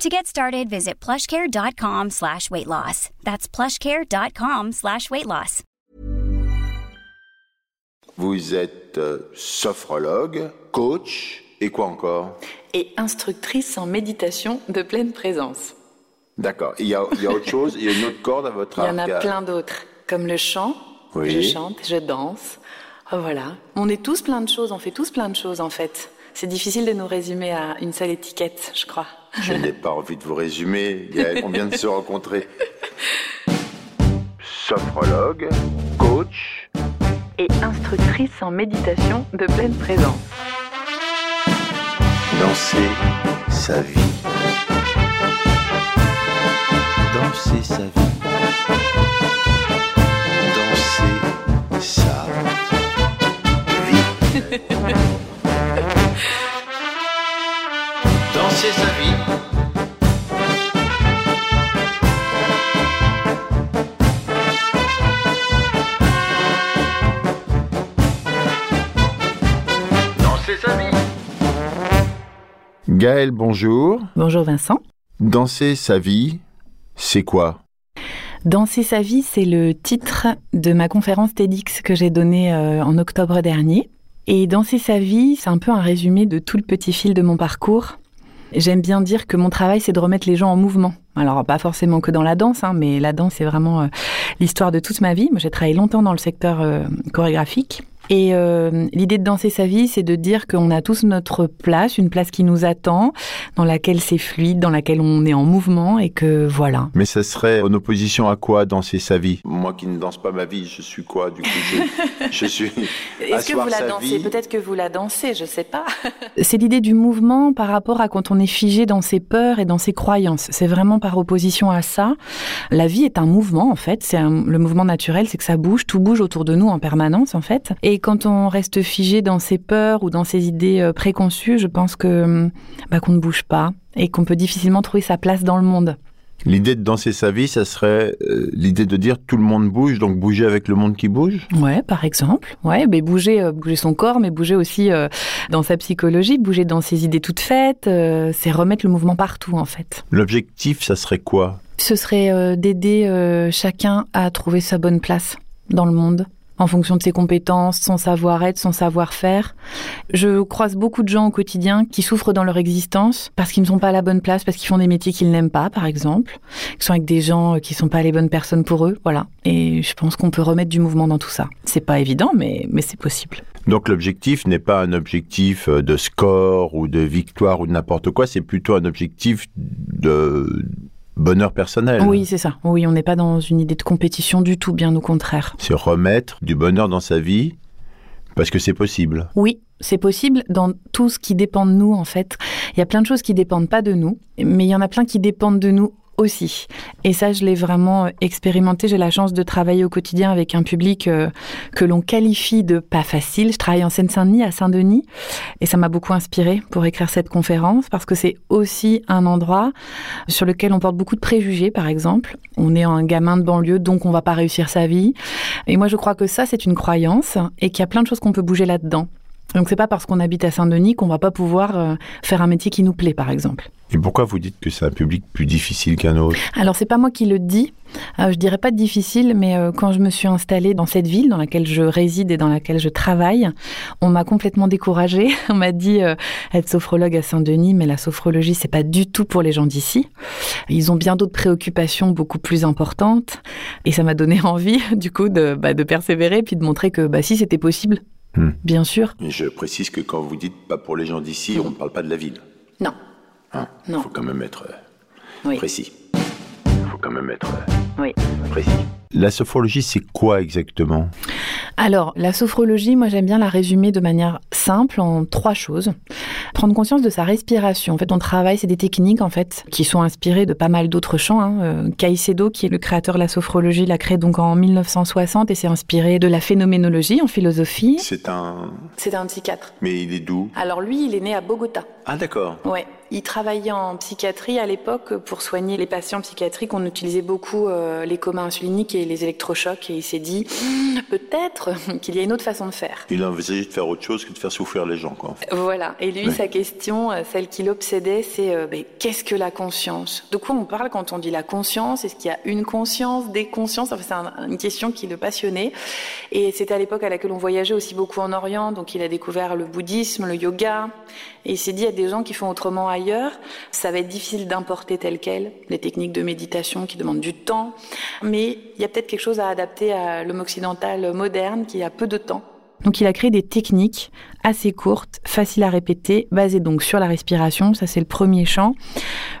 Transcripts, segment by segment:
To get started, visit plushcare.com slash weight loss. That's plushcare.com slash weight loss. Vous êtes euh, sophrologue, coach et quoi encore? Et instructrice en méditation de pleine présence. D'accord. Il y, a, il y a autre chose? Il y a une autre corde à votre Il y en a arc? plein d'autres, comme le chant. Oui. Je chante, je danse. Oh, voilà. On est tous plein de choses, on fait tous plein de choses en fait. C'est difficile de nous résumer à une seule étiquette, je crois. Je n'ai pas envie de vous résumer. Gaël, on vient de se rencontrer. Sophrologue, coach. Et instructrice en méditation de pleine présence. Danser sa vie. Danser sa vie. Danser sa vie. Danser sa vie. Danser sa vie. Gaël, bonjour. Bonjour Vincent. Danser sa vie, c'est quoi? Danser sa vie, c'est le titre de ma conférence TEDx que j'ai donnée euh, en octobre dernier. Et Danser sa vie, c'est un peu un résumé de tout le petit fil de mon parcours. J'aime bien dire que mon travail, c'est de remettre les gens en mouvement. Alors, pas forcément que dans la danse, hein, mais la danse, c'est vraiment euh, l'histoire de toute ma vie. Moi, j'ai travaillé longtemps dans le secteur euh, chorégraphique. Et euh, l'idée de danser sa vie, c'est de dire qu'on a tous notre place, une place qui nous attend, dans laquelle c'est fluide, dans laquelle on est en mouvement, et que voilà. Mais ça serait en opposition à quoi danser sa vie? Moi qui ne danse pas ma vie, je suis quoi du coup? Je, je suis. Est-ce que vous la dansez? Peut-être que vous la dansez, je sais pas. c'est l'idée du mouvement par rapport à quand on est figé dans ses peurs et dans ses croyances. C'est vraiment par opposition à ça. La vie est un mouvement en fait. C'est le mouvement naturel, c'est que ça bouge, tout bouge autour de nous en permanence en fait. Et quand on reste figé dans ses peurs ou dans ses idées euh, préconçues, je pense que hum, bah, qu'on ne bouge pas et qu'on peut difficilement trouver sa place dans le monde. L'idée de danser sa vie, ça serait euh, l'idée de dire tout le monde bouge, donc bouger avec le monde qui bouge? Ouais, par exemple. Ouais, mais bouger, euh, bouger son corps, mais bouger aussi euh, dans sa psychologie, bouger dans ses idées toutes faites. c'est remettre le mouvement partout, en fait. L'objectif, ça serait quoi? Ce serait d'aider chacun à trouver sa bonne place dans le monde. En fonction de ses compétences, son savoir-être, son savoir-faire. Je croise beaucoup de gens au quotidien qui souffrent dans leur existence parce qu'ils ne sont pas à la bonne place, parce qu'ils font des métiers qu'ils n'aiment pas, par exemple, qui sont avec des gens euh, qui ne sont pas les bonnes personnes pour eux. Voilà. Et je pense qu'on peut remettre du mouvement dans tout ça. C'est pas évident, mais, mais c'est possible. Donc l'objectif n'est pas un objectif euh, de score ou de victoire ou de n'importe quoi, c'est plutôt un objectif de bonheur personnel. Oui, c'est ça. Oui, on n'est pas dans une idée de compétition du tout, bien au contraire. C'est remettre du bonheur dans sa vie parce que c'est possible. Oui, c'est possible dans tout ce qui dépend de nous, en fait. Il y a plein de choses qui dépendent pas de nous, mais il y en a plein qui dépendent de nous aussi. Et ça, je l'ai vraiment euh, expérimenté. J'ai la chance de travailler au quotidien avec un public euh, que l'on qualifie de pas facile. Je travaille en Seine-Saint-Denis, à Saint-Denis, et ça m'a beaucoup inspiré pour écrire cette conférence parce que c'est aussi un endroit sur lequel on porte beaucoup de préjugés, par exemple. On est un gamin de banlieue, donc on va pas réussir sa vie. Et moi, je crois que ça, c'est une croyance et qu'il y a plein de choses qu'on peut bouger là-dedans. Donc c'est pas parce qu'on habite à Saint-Denis qu'on va pas pouvoir euh, faire un métier qui nous plaît, par exemple. Et pourquoi vous dites que c'est un public plus difficile qu'un autre? Alors c'est pas moi qui le dis. Euh, je dirais pas difficile, mais euh, quand je me suis installée dans cette ville dans laquelle je réside et dans laquelle je travaille, on m'a complètement découragée. On m'a dit euh, être sophrologue à Saint-Denis, mais la sophrologie c'est pas du tout pour les gens d'ici. Ils ont bien d'autres préoccupations beaucoup plus importantes, et ça m'a donné envie du coup de, bah, de persévérer puis de montrer que bah, si c'était possible, Hmm. bien sûr. Je précise que quand vous dites pas pour les gens d'ici, on ne parle pas de la ville. Non. Hein Non. faut quand même être euh, Oui. précis. faut quand même être euh, Oui. précis. La sophrologie, c'est quoi exactement? Alors, la sophrologie, moi j'aime bien la résumer de manière simple en trois choses. Prendre conscience de sa respiration. En fait, on travaille, c'est des techniques en fait qui sont inspirées de pas mal d'autres champs. Hein. Euh, Caicedo, qui est le créateur de la sophrologie, l'a créé donc en 1960 et c'est inspiré de la phénoménologie en philosophie. C'est un... C'est un psychiatre. Mais il est d'où? Alors lui, il est né à Bogota. Ah d'accord. Ouais. Il travaillait en psychiatrie à l'époque pour soigner les patients psychiatriques. On utilisait beaucoup euh, les communs insuliniques et les électrochocs et il s'est dit hmm, peut-être qu'il y a une autre façon de faire. Il a envisagé de faire autre chose que de faire souffrir les gens. Quoi. Voilà. Et lui, sa question, euh, celle qui l'obsédait, c'est euh, qu'est-ce que la conscience? De quoi on parle quand on dit la conscience? Est-ce qu'il y a une conscience, des consciences? Enfin, C'est une question qui le passionnait. Et c'était à l'époque à laquelle on voyageait aussi beaucoup en Orient. Donc il a découvert le bouddhisme, le yoga. Et il s'est dit, il y a des gens qui font autrement ailleurs. Ça va être difficile d'importer tel quel, les techniques de méditation qui demandent du temps. Mais il y a peut-être quelque chose à adapter à l'homme occidental moderne qui a peu de temps. Donc il a créé des techniques assez courtes, faciles à répéter, basées donc sur la respiration, ça c'est le premier champ.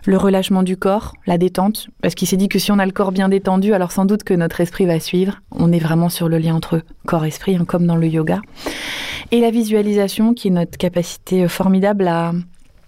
Le relâchement du corps, la détente, parce qu'il s'est dit que si on a le corps bien détendu, alors sans doute que notre esprit va suivre. On est vraiment sur le lien entre corps-esprit, hein, comme dans le yoga. Et la visualisation, qui est notre capacité formidable à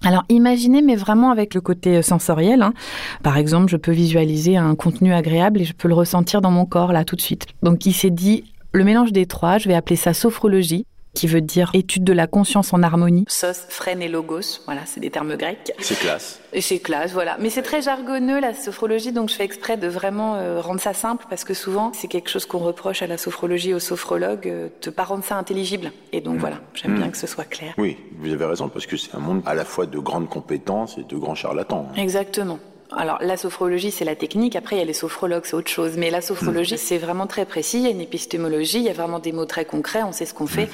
alors imaginez, mais vraiment avec le côté sensoriel. Hein. Par exemple, je peux visualiser un contenu agréable et je peux le ressentir dans mon corps là tout de suite. Donc il s'est dit, le mélange des trois, je vais appeler ça sophrologie qui veut dire étude de la conscience en harmonie. Sos, phrène et logos, voilà, c'est des termes grecs. C'est classe. Et c'est classe, voilà. Mais c'est très jargonneux la sophrologie, donc je fais exprès de vraiment euh, rendre ça simple parce que souvent c'est quelque chose qu'on reproche à la sophrologie, aux sophrologues, euh, de pas rendre ça intelligible. Et donc mmh. voilà, j'aime bien mmh. que ce soit clair. Oui, vous avez raison parce que c'est un monde à la fois de grandes compétences et de grands charlatans. Exactement. Alors la sophrologie, c'est la technique. Après, il y a les sophrologues, c'est autre chose. Mais la sophrologie, c'est vraiment très précis. Il y a une épistémologie, il y a vraiment des mots très concrets. On sait ce qu'on fait.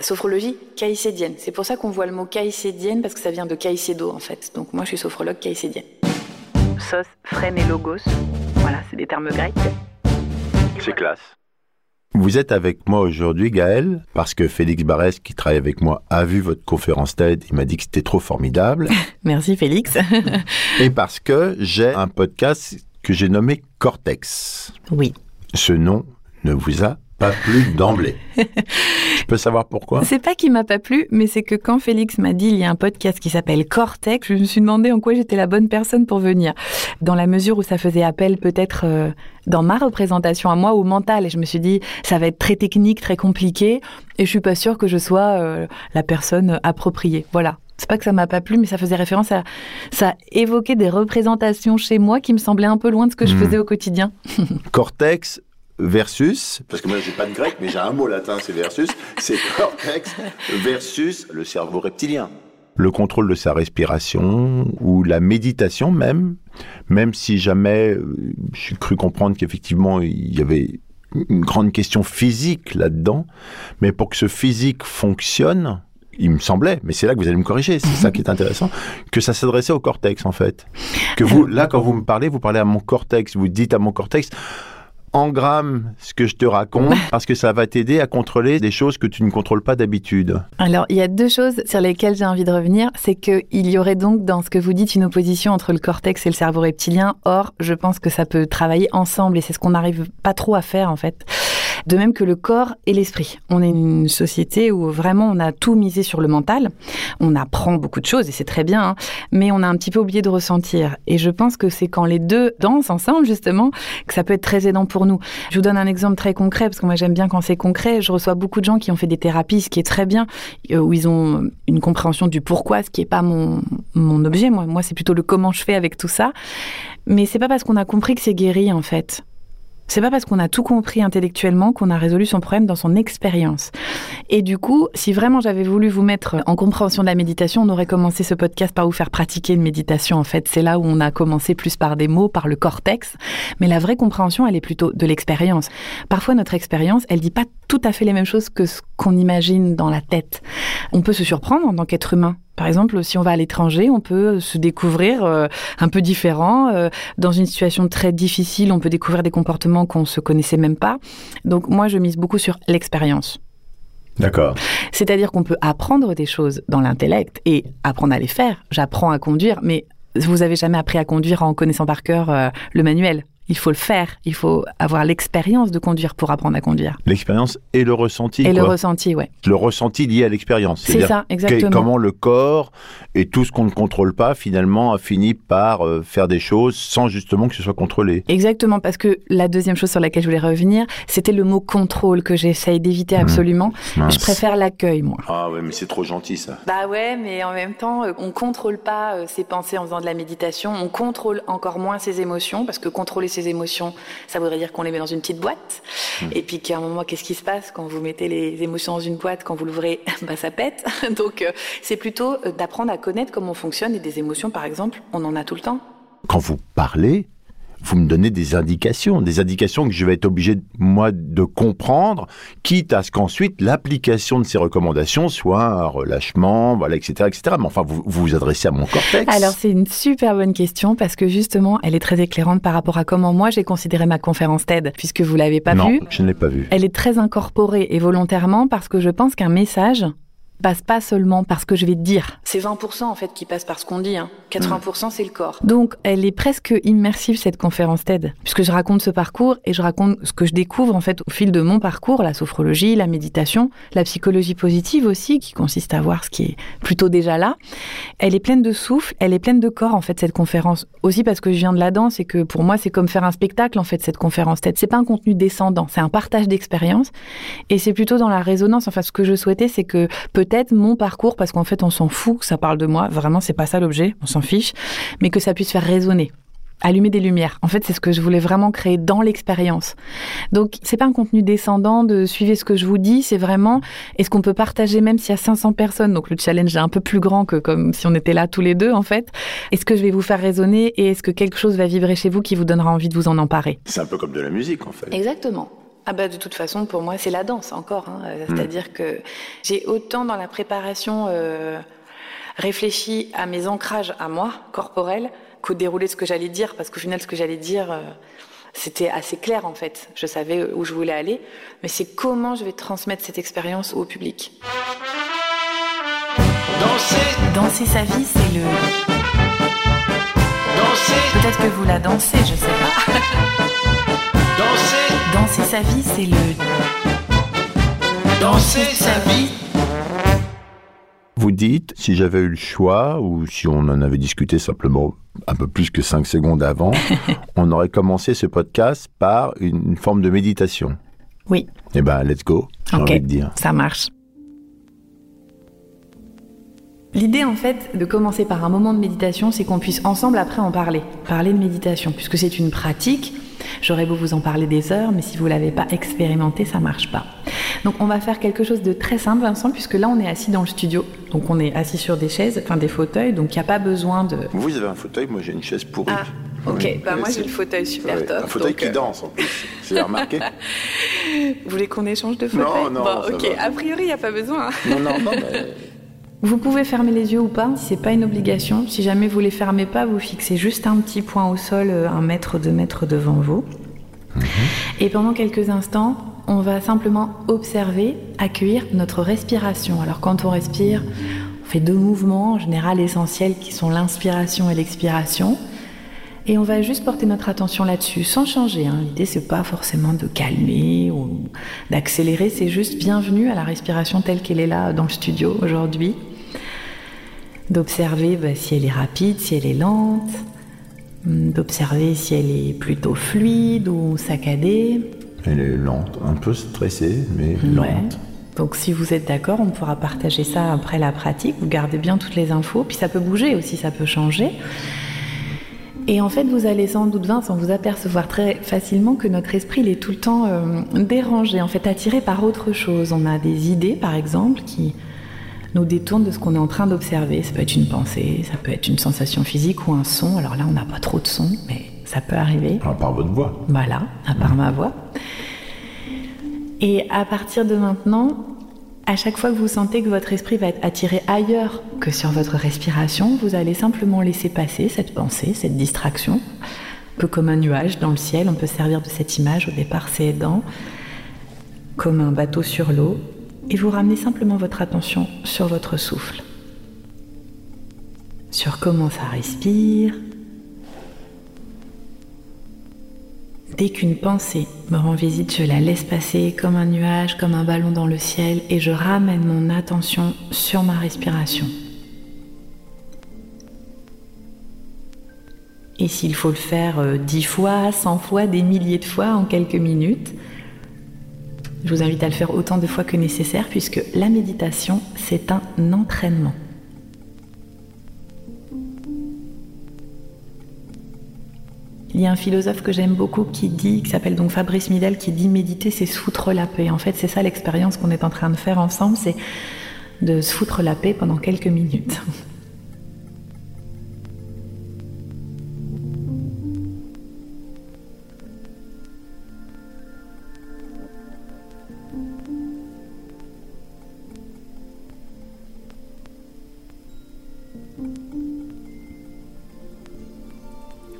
Sophrologie caïcédienne. C'est pour ça qu'on voit le mot caïcédienne parce que ça vient de Caicedo en fait. Donc moi, je suis sophrologue caïcédienne. Sos, et logos. Voilà, c'est des termes grecs. C'est classe. Vous êtes avec moi aujourd'hui, Gaël, parce que Félix Barès, qui travaille avec moi, a vu votre conférence TED. Il m'a dit que c'était trop formidable. Merci, Félix. Et parce que j'ai un podcast que j'ai nommé Cortex. Oui. Ce nom ne vous a pas plu d'emblée. Je peux savoir pourquoi? C'est pas qu'il m'a pas plu, mais c'est que quand Félix m'a dit il y a un podcast qui s'appelle Cortex, je me suis demandé en quoi j'étais la bonne personne pour venir. Dans la mesure où ça faisait appel peut-être euh, dans ma représentation à moi au mental, et je me suis dit ça va être très technique, très compliqué, et je suis pas sûre que je sois euh, la personne appropriée. Voilà. C'est pas que ça m'a pas plu, mais ça faisait référence à. Ça évoquait des représentations chez moi qui me semblaient un peu loin de ce que je hmm. faisais au quotidien. Cortex, versus, parce que moi j'ai pas de grec, mais j'ai un mot latin, c'est versus, c'est cortex versus le cerveau reptilien. Le contrôle de sa respiration ou la méditation même, même si jamais euh, j'ai cru comprendre qu'effectivement il y avait une grande question physique là-dedans, mais pour que ce physique fonctionne, il me semblait, mais c'est là que vous allez me corriger, c'est ça qui est intéressant, que ça s'adressait au cortex en fait. Que vous, là, quand vous me parlez, vous parlez à mon cortex, vous dites à mon cortex, engramme ce que je te raconte parce que ça va t'aider à contrôler des choses que tu ne contrôles pas d'habitude. Alors, il y a deux choses sur lesquelles j'ai envie de revenir. C'est qu'il y aurait donc dans ce que vous dites une opposition entre le cortex et le cerveau reptilien. Or, je pense que ça peut travailler ensemble et c'est ce qu'on n'arrive pas trop à faire en fait. De même que le corps et l'esprit. On est une société où vraiment on a tout misé sur le mental. On apprend beaucoup de choses et c'est très bien, hein. mais on a un petit peu oublié de ressentir. Et je pense que c'est quand les deux dansent ensemble justement que ça peut être très aidant pour nous. Je vous donne un exemple très concret parce que moi j'aime bien quand c'est concret. Je reçois beaucoup de gens qui ont fait des thérapies, ce qui est très bien, euh, où ils ont une compréhension du pourquoi, ce qui n'est pas mon, mon objet. Moi, moi c'est plutôt le comment je fais avec tout ça. Mais c'est pas parce qu'on a compris que c'est guéri en fait. C'est pas parce qu'on a tout compris intellectuellement qu'on a résolu son problème dans son expérience. Et du coup, si vraiment j'avais voulu vous mettre en compréhension de la méditation, on aurait commencé ce podcast par vous faire pratiquer une méditation. En fait, c'est là où on a commencé plus par des mots, par le cortex. Mais la vraie compréhension, elle est plutôt de l'expérience. Parfois, notre expérience, elle dit pas tout à fait les mêmes choses que ce qu'on imagine dans la tête. On peut se surprendre en tant qu'être humain. Par exemple, si on va à l'étranger, on peut se découvrir euh, un peu différent. Euh, dans une situation très difficile, on peut découvrir des comportements qu'on se connaissait même pas. Donc moi, je mise beaucoup sur l'expérience. D'accord. C'est-à-dire qu'on peut apprendre des choses dans l'intellect et apprendre à les faire. J'apprends à conduire, mais vous avez jamais appris à conduire en connaissant par cœur euh, le manuel. Il faut le faire. Il faut avoir l'expérience de conduire pour apprendre à conduire. L'expérience et le ressenti. Et le ressenti, ouais. Le ressenti lié à l'expérience. C'est ça, exactement. Comment le corps et tout ce qu'on ne contrôle pas, finalement, a fini par euh, faire des choses sans justement que ce soit contrôlé. Exactement, parce que la deuxième chose sur laquelle je voulais revenir, c'était le mot contrôle que j'essaye d'éviter mmh. absolument. Je préfère l'accueil, moi. Ah ouais, mais c'est trop gentil, ça. Bah ouais, mais en même temps, euh, on contrôle pas euh, ses pensées en faisant de la méditation. On contrôle encore moins ses émotions, parce que contrôler ses émotions, ça voudrait dire qu'on les met dans une petite boîte. Hmm. Et puis qu'à un moment, qu'est-ce qui se passe quand vous mettez les émotions dans une boîte, quand vous l'ouvrez, bah ça pète. Donc euh, c'est plutôt euh, d'apprendre à connaître comment on fonctionne et des émotions, par exemple, on en a tout le temps. Quand vous parlez, vous me donnez des indications, des indications que je vais être obligé, moi, de comprendre, quitte à ce qu'ensuite l'application de ces recommandations soit un relâchement, voilà, etc., etc. Mais enfin, vous vous, adressez à mon cortex. Alors, c'est une super bonne question parce que justement, elle est très éclairante par rapport à comment moi j'ai considéré ma conférence TED, puisque vous l'avez pas vue. Non, je ne l'ai pas vue. Elle est très incorporée et volontairement parce que je pense qu'un message, passe pas seulement par ce que je vais te dire. C'est 20% en fait qui passe par ce qu'on dit. Hein. 80% c'est le corps. Donc elle est presque immersive cette conférence TED, puisque je raconte ce parcours et je raconte ce que je découvre en fait au fil de mon parcours, la sophrologie, la méditation, la psychologie positive aussi, qui consiste à voir ce qui est plutôt déjà là. Elle est pleine de souffle, elle est pleine de corps en fait cette conférence. Aussi parce que je viens de la danse et que pour moi c'est comme faire un spectacle en fait cette conférence TED. C'est pas un contenu descendant, c'est un partage d'expérience et c'est plutôt dans la résonance. Enfin ce que je souhaitais c'est que peut peut-être mon parcours, parce qu'en fait, on s'en fout que ça parle de moi. Vraiment, c'est pas ça l'objet, on s'en fiche, mais que ça puisse faire résonner allumer des lumières. En fait, c'est ce que je voulais vraiment créer dans l'expérience. Donc, c'est pas un contenu descendant de suivez ce que je vous dis, c'est vraiment est-ce qu'on peut partager même s'il y a 500 personnes? Donc, le challenge est un peu plus grand que comme si on était là tous les deux, en fait. Est-ce que je vais vous faire résonner et est-ce que quelque chose va vibrer chez vous qui vous donnera envie de vous en emparer? C'est un peu comme de la musique, en fait. Exactement. Ah bah de toute façon, pour moi, c'est la danse encore. Hein. Euh, hmm. C'est-à-dire que j'ai autant dans la préparation euh, réfléchi à mes ancrages à moi, corporels, qu'au déroulé de ce que j'allais dire, parce qu'au final, ce que j'allais dire, euh, c'était assez clair en fait. Je savais où je voulais aller, mais c'est comment je vais transmettre cette expérience au public. Danser, danser sa vie, c'est le. Danser. Peut-être que vous la dansez, je sais pas. Danser sa vie, c'est le. Danser sa vie. Vous dites, si j'avais eu le choix, ou si on en avait discuté simplement un peu plus que cinq secondes avant, on aurait commencé ce podcast par une forme de méditation. Oui. Eh ben, let's go, j'ai envie de dire. Ça marche. L'idée en fait de commencer par un moment de méditation, c'est qu'on puisse ensemble après en parler, parler de méditation, puisque c'est une pratique J'aurais beau vous en parler des heures, mais si vous l'avez pas expérimenté, ça marche pas. Donc on va faire quelque chose de très simple ensemble, puisque là on est assis dans le studio. Donc on est assis sur des chaises, enfin des fauteuils, donc il n'y a pas besoin de. Vous avez un fauteuil, moi j'ai une chaise pourrie. Ah. Ok, bah moi j'ai le fauteuil super top. Un fauteuil qui euh, danse en plus, c'est remarqué. Vous voulez qu'on échange de fauteuil Non, non. Bon, ok, a priori il n'y a pas besoin. Non, non, non, mais... Vous pouvez fermer les yeux ou pas, c'est pas une obligation. Si jamais vous les fermez pas, vous fixez juste un petit point au sol, euh, un mètre, deux mètres devant vous. Mhm. Et pendant quelques instants, on va simplement observer, accueillir notre respiration. Alors quand on respire, on fait deux mouvements en général essentiels qui sont l'inspiration et l'expiration. Et on va juste porter notre attention là-dessus, sans changer. Hein. L'idée, c'est pas forcément de calmer ou d'accélérer, c'est juste bienvenue à la respiration telle qu'elle est là dans le studio aujourd'hui d'observer bah, si elle est rapide, si elle est lente, hum, d'observer si elle est plutôt fluide ou saccadée. Elle est lente, un peu stressée, mais lente. Donc si vous êtes d'accord, on pourra partager ça après la pratique. Vous gardez bien toutes les infos, puis ça peut bouger aussi, ça peut changer. Et en fait, vous allez sans doute, sans vous apercevoir très facilement que notre esprit il est tout le temps euh, dérangé, en fait attiré par autre chose. On a des idées, par exemple, qui, nous détourne de ce qu'on est en train d'observer. Ça peut être une pensée, ça peut être une sensation physique ou un son. Alors là, on n'a pas trop de son, mais ça peut arriver. À part votre voix. Voilà, à part ma voix. Et à partir de maintenant, à chaque fois que vous sentez que votre esprit va être attiré ailleurs que sur votre respiration, vous allez simplement laisser passer cette pensée, cette distraction. Un peu comme un nuage dans le ciel, on peut servir de cette image. Au départ, c'est aidant. Comme un bateau sur l'eau, et vous ramenez simplement votre attention sur votre souffle, sur comment ça respire, dès qu'une pensée me rend visite, je la laisse passer comme un nuage, comme un ballon dans le ciel, et je ramène mon attention sur ma respiration. Et s'il faut le faire euh, dix fois, cent fois, des milliers de fois en quelques minutes, je vous invite à le faire autant de fois que nécessaire puisque la méditation, c'est un entraînement. Il y a un philosophe que j'aime beaucoup qui dit, qui s'appelle donc Fabrice Midel, qui dit méditer, c'est se foutre la paix. En fait, c'est ça l'expérience qu'on est en train de faire ensemble, c'est de se foutre la paix pendant quelques minutes.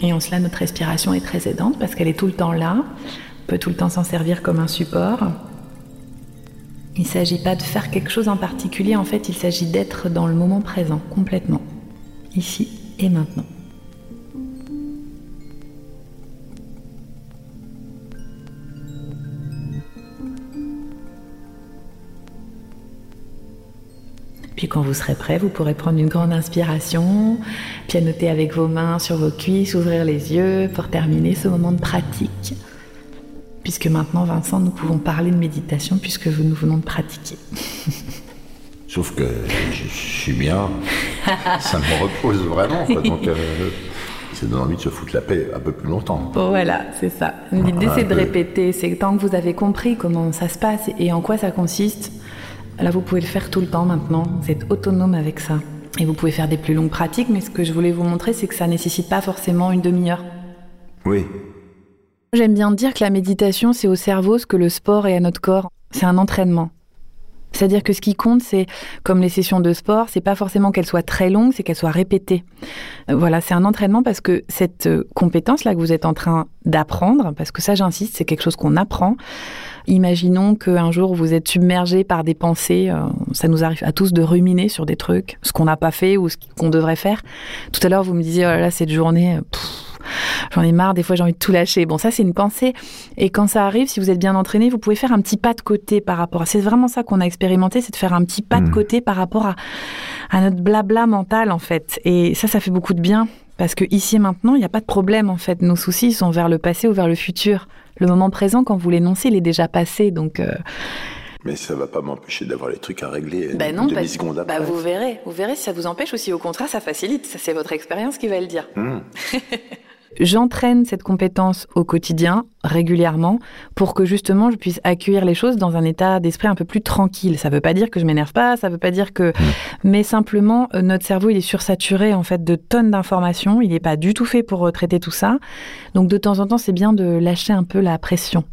Et en cela, notre respiration est très aidante parce qu'elle est tout le temps là. Peut tout le temps s'en servir comme un support. Il ne s'agit pas de faire quelque chose en particulier, en fait, il s'agit d'être dans le moment présent, complètement, ici et maintenant. Puis quand vous serez prêt, vous pourrez prendre une grande inspiration, pianoter avec vos mains sur vos cuisses, ouvrir les yeux pour terminer ce moment de pratique. Puisque maintenant, Vincent, nous pouvons parler de méditation puisque nous venons de pratiquer. Sauf que je, suis bien, ça me repose vraiment. Donc, euh, ça donne envie de se foutre la paix un peu plus longtemps. Voilà, c'est ça. L'idée, c'est de répéter. C'est tant que vous avez compris comment ça se passe et en quoi ça consiste, Là, vous pouvez le faire tout le temps maintenant. Vous êtes autonome avec ça. Et vous pouvez faire des plus longues pratiques, mais ce que je voulais vous montrer, c'est que ça nécessite pas forcément une demi-heure. Oui. J'aime bien dire que la méditation, c'est au cerveau ce que le sport est à notre corps. C'est un entraînement. C'est-à-dire que ce qui compte, c'est comme les sessions de sport, c'est pas forcément qu'elles soient très longues, c'est qu'elles soient répétées. Euh, voilà, c'est un entraînement parce que cette euh, compétence-là que vous êtes en train d'apprendre, parce que ça, j'insiste, c'est quelque chose qu'on apprend. Imaginons qu'un jour vous êtes submergé par des pensées, euh, ça nous arrive à tous de ruminer sur des trucs, ce qu'on n'a pas fait ou ce qu'on devrait faire. Tout à l'heure, vous me disiez, oh là là, cette journée, j'en ai marre, des fois j'ai envie de tout lâcher. Bon, ça c'est une pensée. Et quand ça arrive, si vous êtes bien entraîné, vous pouvez faire un petit pas de côté par rapport à... C'est vraiment ça qu'on a expérimenté, c'est de faire un petit pas de mmh. côté par rapport à, à notre blabla mental en fait. Et ça, ça fait beaucoup de bien. Parce que ici et maintenant, il n'y a pas de problème en fait. Nos soucis sont vers le passé ou vers le futur. Le moment présent, quand vous l'énoncez, il est déjà passé. Donc. Euh, mais ça va pas m'empêcher d'avoir les trucs à régler bah non, demi-seconde bah vous verrez, vous verrez si ça vous empêche ou si au contraire ça facilite. Ça c'est votre expérience qui va le dire. Mmh. J'entraîne cette compétence au quotidien, régulièrement, pour que justement je puisse accueillir les choses dans un état d'esprit un peu plus tranquille. Ça ne veut pas dire que je m'énerve pas, ça ne veut pas dire que... Mmh. Mais simplement, euh, notre cerveau, il est sursaturé en fait de tonnes d'informations, il n'est pas du tout fait pour traiter tout ça. Donc de temps en temps, c'est bien de lâcher un peu la pression.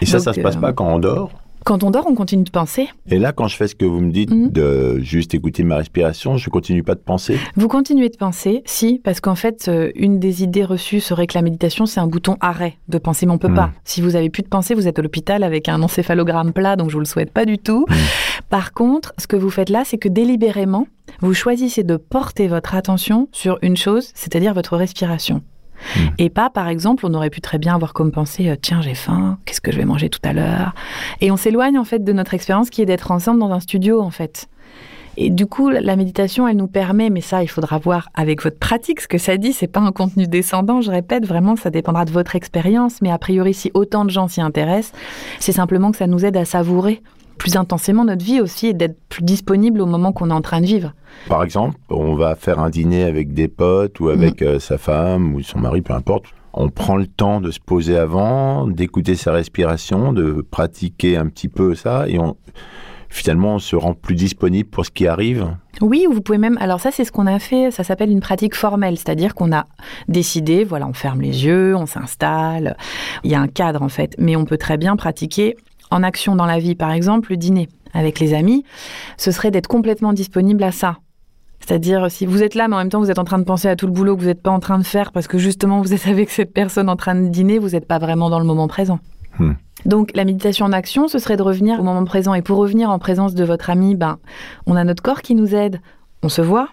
Et ça, ça se passe pas quand on dort? Quand on dort, on continue de penser. Et là, quand je fais ce que vous me dites, mhm. de juste écouter ma respiration, je continue pas de penser Vous continuez de penser, si, parce qu'en fait, euh, une des idées reçues serait que la méditation, c'est un bouton arrêt de penser, mais on peut mhm. pas. Si vous avez plus de pensée, vous êtes à l'hôpital avec un encéphalogramme plat, donc je vous le souhaite pas du tout. Mhm. Par contre, ce que vous faites là, c'est que délibérément, vous choisissez de porter votre attention sur une chose, c'est-à-dire votre respiration. Hmm. Et pas, par exemple, on aurait pu très bien avoir comme pensée, euh, tiens, j'ai faim, qu'est-ce que je vais manger tout à l'heure? Et on s'éloigne en fait de notre expérience qui est d'être ensemble dans un studio en fait. Et du coup, la méditation, elle nous permet, mais ça, il faudra voir avec votre pratique ce que ça dit. C'est pas un contenu descendant, je répète, vraiment, ça dépendra de votre expérience. Mais a priori, si autant de gens s'y intéressent, c'est simplement que ça nous aide à savourer plus intensément notre vie aussi et d'être plus disponible au moment qu'on est en train de vivre. Par exemple, on va faire un dîner avec des potes ou avec mm. euh, sa femme ou son mari, peu importe. On prend le temps de se poser avant, d'écouter sa respiration, de pratiquer un petit peu ça et on finalement on se rend plus disponible pour ce qui arrive. Oui, vous pouvez même. Alors ça, c'est ce qu'on a fait. Ça s'appelle une pratique formelle, c'est-à-dire qu'on a décidé. Voilà, on ferme les yeux, on s'installe. Il y a un cadre en fait, mais on peut très bien pratiquer en action dans la vie, par exemple, le dîner avec les amis, ce serait d'être complètement disponible à ça. C'est-à-dire, si vous êtes là, mais en même temps, vous êtes en train de penser à tout le boulot que vous n'êtes pas en train de faire parce que justement, vous êtes avec cette personne en train de dîner, vous n'êtes pas vraiment dans le moment présent. Hmm. Donc, la méditation en action, ce serait de revenir au moment présent. Et pour revenir en présence de votre ami, ben, on a notre corps qui nous aide. On se voit,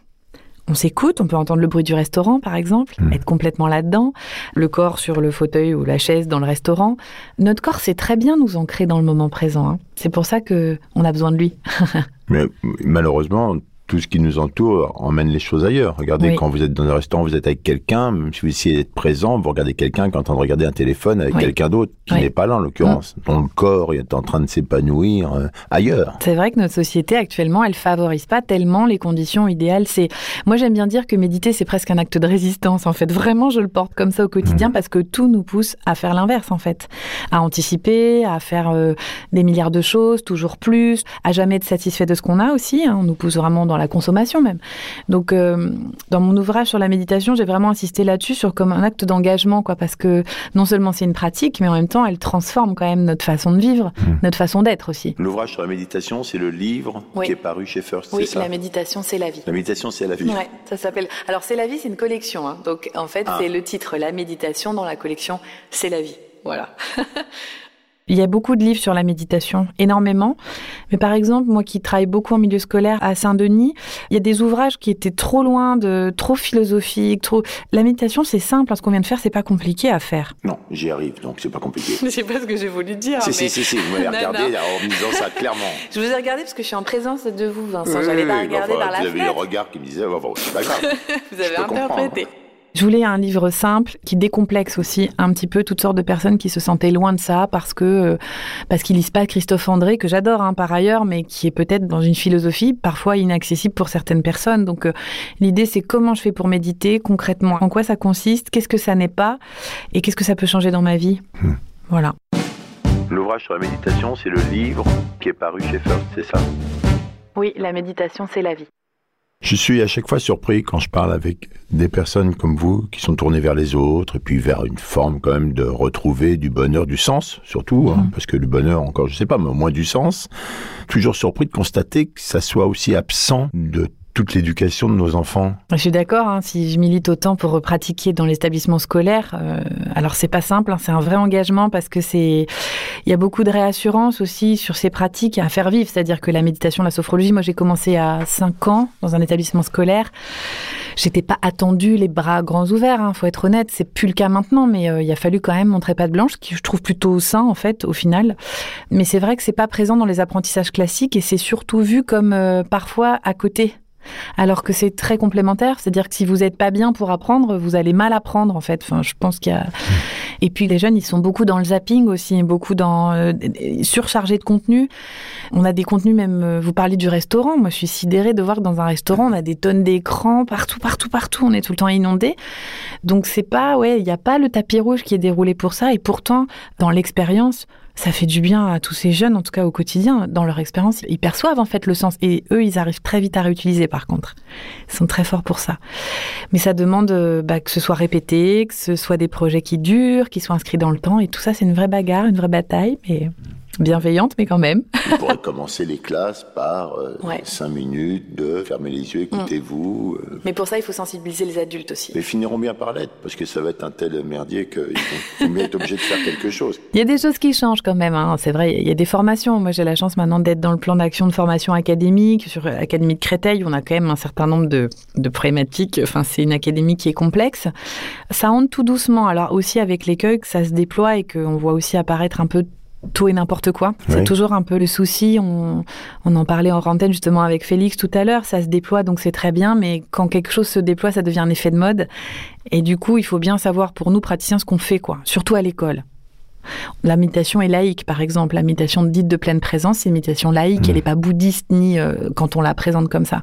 on s'écoute, on peut entendre le bruit du restaurant par exemple, Hmm. être complètement là-dedans, le corps sur le fauteuil ou la chaise dans le restaurant. Notre corps sait très bien nous ancrer dans le moment présent. hein. C'est pour ça que on a besoin de lui. Mais malheureusement, tout ce qui nous entoure emmène les choses ailleurs. Regardez, Oui. quand vous êtes dans un restaurant, vous êtes avec quelqu'un, même si vous essayez d'être présent, vous regardez quelqu'un qui est en train de regarder un téléphone avec Oui. quelqu'un d'autre qui Oui. n'est pas là en l'occurrence, dont le corps est en train de s'épanouir euh, ailleurs. C'est vrai que notre société actuellement, elle favorise pas tellement les conditions idéales. C'est, moi j'aime bien dire que méditer c'est presque un acte de résistance. En fait, vraiment, je le porte comme ça au quotidien parce que tout nous pousse à faire l'inverse en fait, à anticiper, à faire euh, des milliards de choses, toujours plus, à jamais être satisfait de ce qu'on a aussi. hein. On nous pousse vraiment dans la consommation même. Donc, euh, dans mon ouvrage sur la méditation, j'ai vraiment insisté là-dessus sur comme un acte d'engagement, quoi, parce que non seulement c'est une pratique, mais en même temps, elle transforme quand même notre façon de vivre, notre façon d'être aussi. L'ouvrage sur la méditation, c'est le livre Oui. qui est paru chez First, Oui, c'est ça la méditation, c'est la vie. La méditation, c'est la vie. Ouais, ça s'appelle. Alors, c'est la vie, c'est une collection. hein. Donc, en fait, Ah. c'est le titre, la méditation dans la collection, c'est la vie. Voilà. Il y a beaucoup de livres sur la méditation, énormément. Mais par exemple, moi qui travaille beaucoup en milieu scolaire à Saint-Denis, il y a des ouvrages qui étaient trop loin de, trop philosophiques, trop. La méditation, c'est simple. hein, Ce qu'on vient de faire, c'est pas compliqué à faire. Non, j'y arrive, donc c'est pas compliqué. Je sais pas ce que j'ai voulu dire. si, si, si, si, vous m'avez regardé non. en me disant ça clairement. Je vous ai regardé parce que je suis en présence de vous, Vincent. Oui, J'allais oui, pas oui, regarder enfin, par la Vous avez le regard qui me disait, oh, bon, c'est pas grave. Vous avez peux comprendre. interprété. Je voulais un livre simple qui décomplexe aussi un petit peu toutes sortes de personnes qui se sentaient loin de ça parce que euh, parce qu'ils lisent pas Christophe André que j'adore hein, par ailleurs mais qui est peut-être dans une philosophie parfois inaccessible pour certaines personnes. Donc euh, l'idée c'est comment je fais pour méditer concrètement, en quoi ça consiste, qu'est-ce que ça n'est pas? Et qu'est-ce que ça peut changer dans ma vie? Hmm. Voilà. L'ouvrage sur la méditation, c'est le livre qui est paru chez First, c'est ça? Oui, la méditation c'est la vie. Je suis à chaque fois surpris quand je parle avec des personnes comme vous qui sont tournées vers les autres et puis vers une forme quand même de retrouver du bonheur, du sens surtout, hein, parce que le bonheur encore, je sais pas, mais au moins du sens. Toujours surpris de constater que ça soit aussi absent de toute l'éducation de nos enfants. Je suis d'accord, hein, si je milite autant pour pratiquer dans l'établissement scolaire, euh, alors c'est pas simple, hein, c'est un vrai engagement parce que c'est, il y a beaucoup de réassurance aussi sur ces pratiques à faire vivre, c'est-à-dire que la méditation, la sophrologie, moi j'ai commencé à 5 ans dans un établissement scolaire, j'étais pas attendue les bras grands ouverts, hein, faut être honnête, c'est plus le cas maintenant, mais euh, il a fallu quand même montrer pas de blanche, qui je trouve plutôt sain en fait au final. Mais c'est vrai que c'est pas présent dans les apprentissages classiques et c'est surtout vu comme euh, parfois à côté alors que c'est très complémentaire. C'est-à-dire que si vous n'êtes pas bien pour apprendre, vous allez mal apprendre, en fait. Enfin, je pense qu'il y a... Et puis, les jeunes, ils sont beaucoup dans le zapping aussi, beaucoup dans... euh, surchargés de contenu. On a des contenus même... euh, Vous parlez du restaurant. Moi, je suis sidérée de voir que dans un restaurant, on a des tonnes d'écrans partout, partout, partout. On est tout le temps inondé. Donc, c'est pas... Ouais, il n'y a pas le tapis rouge qui est déroulé pour ça. Et pourtant, dans l'expérience ça fait du bien à tous ces jeunes, en tout cas au quotidien, dans leur expérience. Ils perçoivent en fait le sens et eux, ils arrivent très vite à réutiliser par contre. Ils sont très forts pour ça. Mais ça demande euh, bah, que ce soit répété, que ce soit des projets qui durent, qui soient inscrits dans le temps et tout ça, c'est une vraie bagarre, une vraie bataille, mais bienveillante, mais quand même. On pourrait commencer les classes par euh, Ouais. cinq minutes de fermer les yeux, écoutez-vous. euh, Mais pour ça, il faut sensibiliser les adultes aussi. mais finiront bien par l'être, parce que ça va être un tel merdier qu'ils vont, vont bien être obligés de faire quelque chose. Il y a des choses qui changent quand même, hein. c'est vrai, il y a des formations. Moi, j'ai la chance maintenant d'être dans le plan d'action de formation académique. Sur l'Académie de Créteil, on a quand même un certain nombre de, de problématiques. Enfin, c'est une académie qui est complexe. Ça rentre tout doucement. Alors, aussi avec l'écueil, que ça se déploie et qu'on voit aussi apparaître un peu tout et n'importe quoi. C'est toujours un peu le souci. On, on en parlait en antenne justement avec Félix tout à l'heure. Ça se déploie, donc c'est très bien. Mais quand quelque chose se déploie, ça devient un effet de mode. Et du coup, il faut bien savoir pour nous praticiens ce qu'on fait, quoi. Surtout à l'école. La méditation est laïque, par exemple. La méditation dite de pleine présence, c'est une méditation laïque. Elle n'est pas bouddhiste ni euh, quand on la présente comme ça.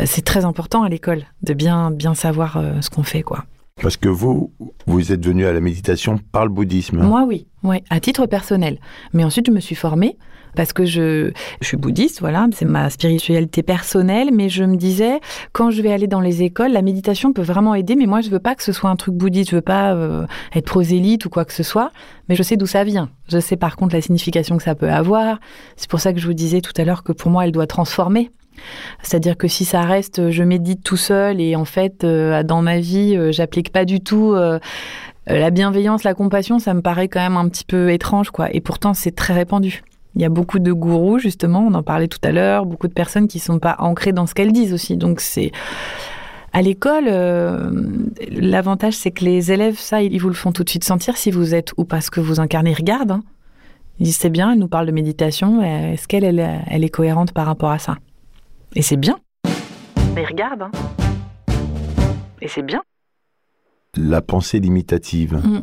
Euh, c'est très important à l'école de bien bien savoir euh, ce qu'on fait, quoi. Parce que vous, vous êtes venu à la méditation par le bouddhisme. Moi, oui, ouais, à titre personnel. Mais ensuite, je me suis formée parce que je, je suis bouddhiste, voilà, c'est ma spiritualité personnelle. Mais je me disais, quand je vais aller dans les écoles, la méditation peut vraiment aider. Mais moi, je veux pas que ce soit un truc bouddhiste. Je veux pas euh, être prosélyte ou quoi que ce soit. Mais je sais d'où ça vient. Je sais par contre la signification que ça peut avoir. C'est pour ça que je vous disais tout à l'heure que pour moi, elle doit transformer. C'est-à-dire que si ça reste, euh, je médite tout seul et en fait, euh, dans ma vie, euh, j'applique pas du tout la bienveillance, la compassion, ça me paraît quand même un petit peu étrange, quoi. Et pourtant, c'est très répandu. Il y a beaucoup de gourous, justement, on en parlait tout à l'heure, beaucoup de personnes qui sont pas ancrées dans ce qu'elles disent aussi. Donc c'est À l'école, l'avantage c'est que les élèves, ça, ils vous le font tout de suite sentir si vous êtes ou parce que vous incarnez. Ils regardent. Hein. Ils disent c'est bien, elle nous parle de méditation. Est-ce qu'elle elle, est cohérente par rapport à ça? Et c'est bien. Mais ils regardent. Hein. Et c'est bien. La pensée limitative. Mm.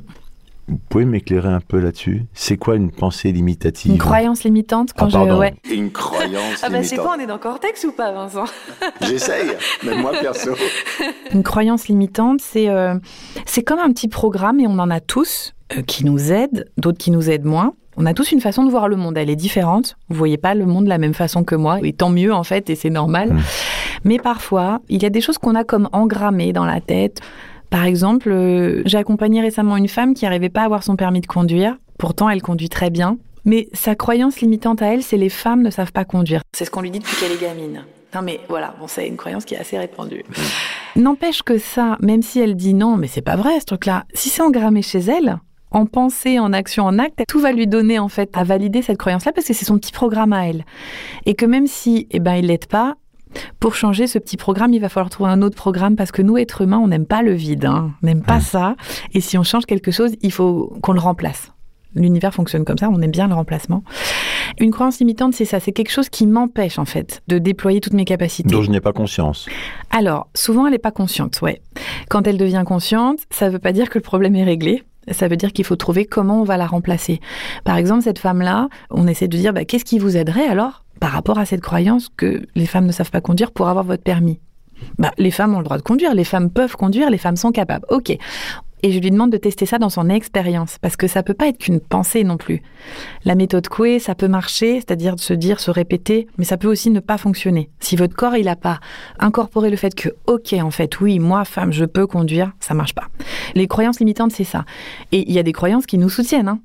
Vous pouvez m'éclairer un peu là-dessus? C'est quoi une pensée limitative? Une croyance limitante quand ah, je. Ouais. Une croyance ah bah c'est quoi On est dans Cortex ou pas, Vincent? J'essaye, même moi perso. Une croyance limitante, c'est euh, c'est comme un petit programme et on en a tous euh, qui nous aident, d'autres qui nous aident moins. On a tous une façon de voir le monde, elle est différente. Vous voyez pas le monde de la même façon que moi, et tant mieux en fait, et c'est normal. Hmm. Mais parfois, il y a des choses qu'on a comme engrammées dans la tête. Par exemple, euh, j'ai accompagné récemment une femme qui n'arrivait pas à avoir son permis de conduire. Pourtant, elle conduit très bien. Mais sa croyance limitante à elle, c'est les femmes ne savent pas conduire. C'est ce qu'on lui dit depuis qu'elle est gamine. Non mais voilà, bon, c'est une croyance qui est assez répandue. N'empêche que ça, même si elle dit non, mais c'est pas vrai ce truc-là, si c'est engrammé chez elle, en pensée, en action, en acte, tout va lui donner en fait à valider cette croyance-là parce que c'est son petit programme à elle. Et que même si, eh ben, il l'aide pas, pour changer ce petit programme, il va falloir trouver un autre programme parce que nous, êtres humains, on n'aime pas le vide, hein. on n'aime pas ça. Et si on change quelque chose, il faut qu'on le remplace. L'univers fonctionne comme ça, on aime bien le remplacement. Une croyance limitante, c'est ça, c'est quelque chose qui m'empêche en fait de déployer toutes mes capacités. Dont je n'ai pas conscience. Alors, souvent elle n'est pas consciente, ouais. Quand elle devient consciente, ça ne veut pas dire que le problème est réglé. Ça veut dire qu'il faut trouver comment on va la remplacer. Par exemple, cette femme-là, on essaie de dire bah, qu'est-ce qui vous aiderait alors par rapport à cette croyance que les femmes ne savent pas conduire pour avoir votre permis? Bah, les femmes ont le droit de conduire, les femmes peuvent conduire, les femmes sont capables. Ok. Et je lui demande de tester ça dans son expérience, parce que ça peut pas être qu'une pensée non plus. La méthode Coué, ça peut marcher, c'est-à-dire de se dire, se répéter, mais ça peut aussi ne pas fonctionner. Si votre corps, il a pas incorporé le fait que, ok, en fait, oui, moi, femme, je peux conduire, ça marche pas. Les croyances limitantes, c'est ça. Et il y a des croyances qui nous soutiennent, hein.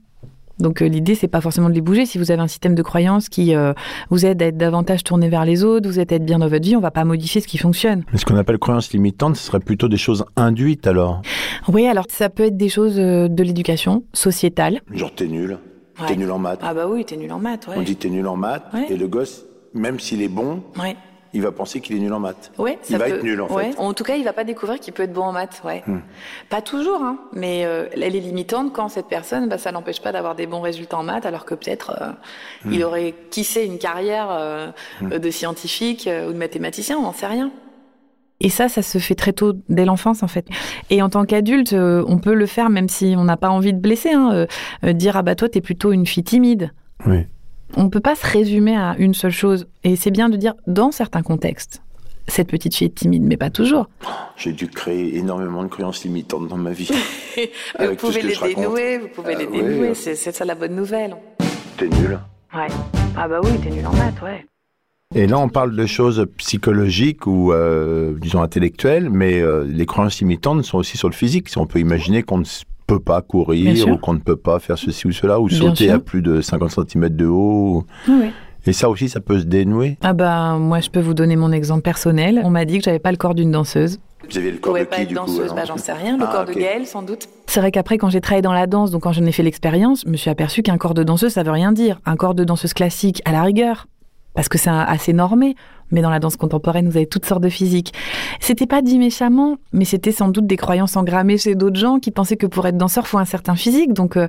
Donc euh, l'idée c'est pas forcément de les bouger. Si vous avez un système de croyance qui euh, vous aide à être davantage tourné vers les autres, vous êtes à être bien dans votre vie, on va pas modifier ce qui fonctionne. Mais ce qu'on appelle croyance limitante, ce serait plutôt des choses induites alors. Oui, alors ça peut être des choses euh, de l'éducation sociétale. Genre t'es nul, t'es nul en maths. Ah bah oui, t'es nul en maths. Ouais. On dit t'es nul en maths et le gosse, même s'il est bon. Ouais il va penser qu'il est nul en maths. Ouais, il va être nul en fait. En tout cas, il va pas découvrir qu'il peut être bon en maths. Ouais. Hmm. Pas toujours, hein, mais euh, elle est limitante quand cette personne, bah, ça n'empêche pas d'avoir des bons résultats en maths, alors que peut-être euh, hmm. il aurait qui une carrière euh, hmm. de scientifique ou de mathématicien, on n'en sait rien. Et ça, ça se fait très tôt, dès l'enfance en fait. Et en tant qu'adulte, on peut le faire même si on n'a pas envie de blesser. Hein, dire ah bah toi t'es plutôt une fille timide. Oui. On ne peut pas se résumer à une seule chose. Et c'est bien de dire, dans certains contextes, cette petite fille est timide, mais pas toujours. J'ai dû créer énormément de croyances limitantes dans ma vie. vous pouvez les dénouer, vous pouvez les dénouer, c'est ça la bonne nouvelle. T'es nul. Ouais. Ah bah oui, t'es nul en maths, ouais. Et là, on parle de choses psychologiques ou, euh, disons, intellectuelles, mais euh, les croyances limitantes sont aussi sur le physique. Si on peut imaginer qu'on ne peut pas courir ou qu'on ne peut pas faire ceci ou cela ou sauter à plus de 50 cm de haut. Et ça aussi, ça peut se dénouer Ah bah, moi, je peux vous donner mon exemple personnel. On m'a dit que j'avais pas le corps d'une danseuse. Vous avez le corps de qui, pas être danseuse, bah, j'en sais rien. Le ah, corps de Gaëlle, sans doute. C'est vrai qu'après, quand j'ai travaillé dans la danse, donc quand j'en ai fait l'expérience, je me suis aperçu qu'un corps de danseuse, ça veut rien dire. Un corps de danseuse classique, à la rigueur, parce que c'est assez normé mais dans la danse contemporaine, vous avez toutes sortes de physiques. C'était pas dit méchamment, mais c'était sans doute des croyances engrammées chez d'autres gens qui pensaient que pour être danseur, faut un certain physique, donc euh,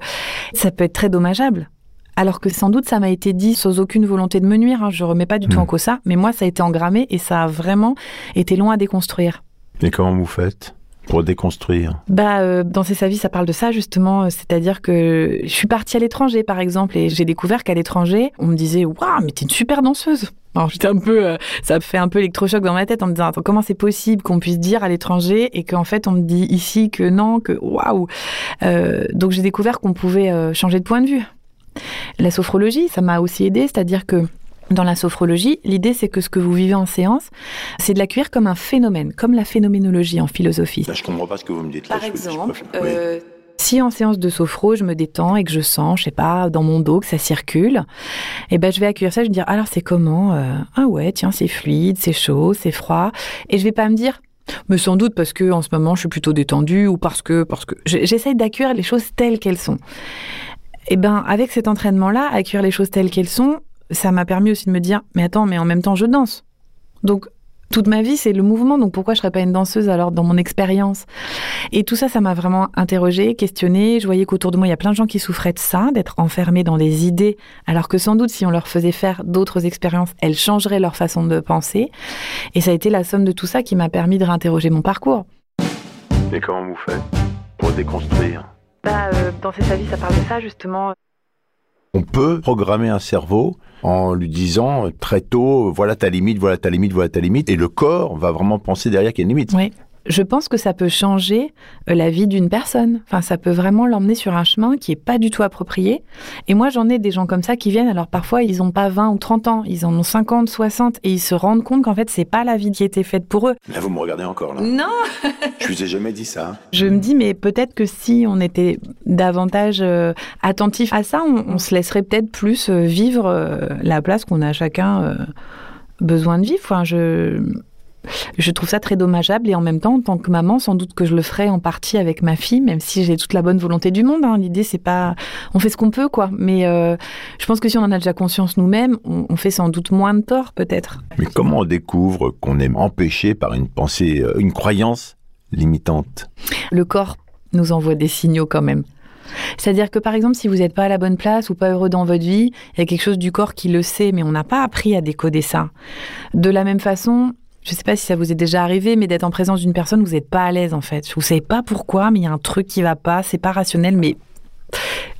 ça peut être très dommageable. Alors que sans doute ça m'a été dit sans aucune volonté de me nuire, hein, je remets pas du tout hmm. en cause ça, mais moi ça a été engrammé et ça a vraiment été long à déconstruire. Et comment vous faites? Pour déconstruire Bah, euh, danser sa vie, ça parle de ça justement. Euh, c'est-à-dire que je suis partie à l'étranger, par exemple, et j'ai découvert qu'à l'étranger, on me disait Waouh, mais t'es une super danseuse. Alors j'étais un peu, euh, ça fait un peu électrochoc dans ma tête en me disant comment c'est possible qu'on puisse dire à l'étranger et qu'en fait on me dit ici que non, que waouh. donc j'ai découvert qu'on pouvait changer de point de vue. La sophrologie, ça m'a aussi aidé, c'est-à-dire que dans la sophrologie, l'idée c'est que ce que vous vivez en séance, c'est de l'accueillir comme un phénomène, comme la phénoménologie en philosophie. Je je comprends pas ce que vous me dites. Par exemple, euh, si en séance de sophro, je me détends et que je sens, je sais pas, dans mon dos que ça circule, eh ben je vais accueillir ça, je vais me dire alors c'est comment euh, Ah ouais, tiens, c'est fluide, c'est chaud, c'est froid, et je vais pas me dire mais sans doute parce que en ce moment je suis plutôt détendue ou parce que parce que j'essaye d'accueillir les choses telles qu'elles sont. Et eh ben avec cet entraînement-là, accueillir les choses telles qu'elles sont, ça m'a permis aussi de me dire, mais attends, mais en même temps, je danse. Donc, Toute ma vie, c'est le mouvement, donc pourquoi je serais pas une danseuse alors dans mon expérience? Et tout ça, ça m'a vraiment interrogée, questionnée. Je voyais qu'autour de moi, il y a plein de gens qui souffraient de ça, d'être enfermés dans des idées, alors que sans doute, si on leur faisait faire d'autres expériences, elles changeraient leur façon de penser. Et ça a été la somme de tout ça qui m'a permis de réinterroger mon parcours. Et comment vous faites pour déconstruire? Bah, euh, Dans sa vie, ça parle de ça, justement. On peut programmer un cerveau en lui disant très tôt, voilà ta limite, voilà ta limite, voilà ta limite, et le corps va vraiment penser derrière qu'il y a une limite. Je pense que ça peut changer euh, la vie d'une personne. Enfin, ça peut vraiment l'emmener sur un chemin qui est pas du tout approprié. Et moi, j'en ai des gens comme ça qui viennent. Alors parfois, ils ont pas 20 ou 30 ans, ils en ont 50, 60, et ils se rendent compte qu'en fait, c'est pas la vie qui été faite pour eux. Là, vous me regardez encore là. Non. je vous ai jamais dit ça. Je me dis, mais peut-être que si on était davantage euh, attentif à ça, on, se laisserait peut-être plus euh, vivre la place qu'on a chacun besoin de vivre. Enfin, je je trouve ça très dommageable et en même temps, en tant que maman, sans doute que je le ferai en partie avec ma fille, même si j'ai toute la bonne volonté du monde. Hein. L'idée, c'est pas, on fait ce qu'on peut, quoi. Mais euh, je pense que si on en a déjà conscience nous-mêmes, on, fait sans doute moins de tort, peut-être. Mais comment on découvre qu'on est empêché par une pensée, euh, une croyance limitante? Le corps nous envoie des signaux quand même. C'est-à-dire que par exemple, si vous n'êtes pas à la bonne place ou pas heureux dans votre vie, il y a quelque chose du corps qui le sait, mais on n'a pas appris à décoder ça. De la même façon, je ne sais pas si ça vous est déjà arrivé, mais d'être en présence d'une personne, vous n'êtes pas à l'aise en fait. Vous savez pas pourquoi, mais il y a un truc qui va pas, c'est pas rationnel, mais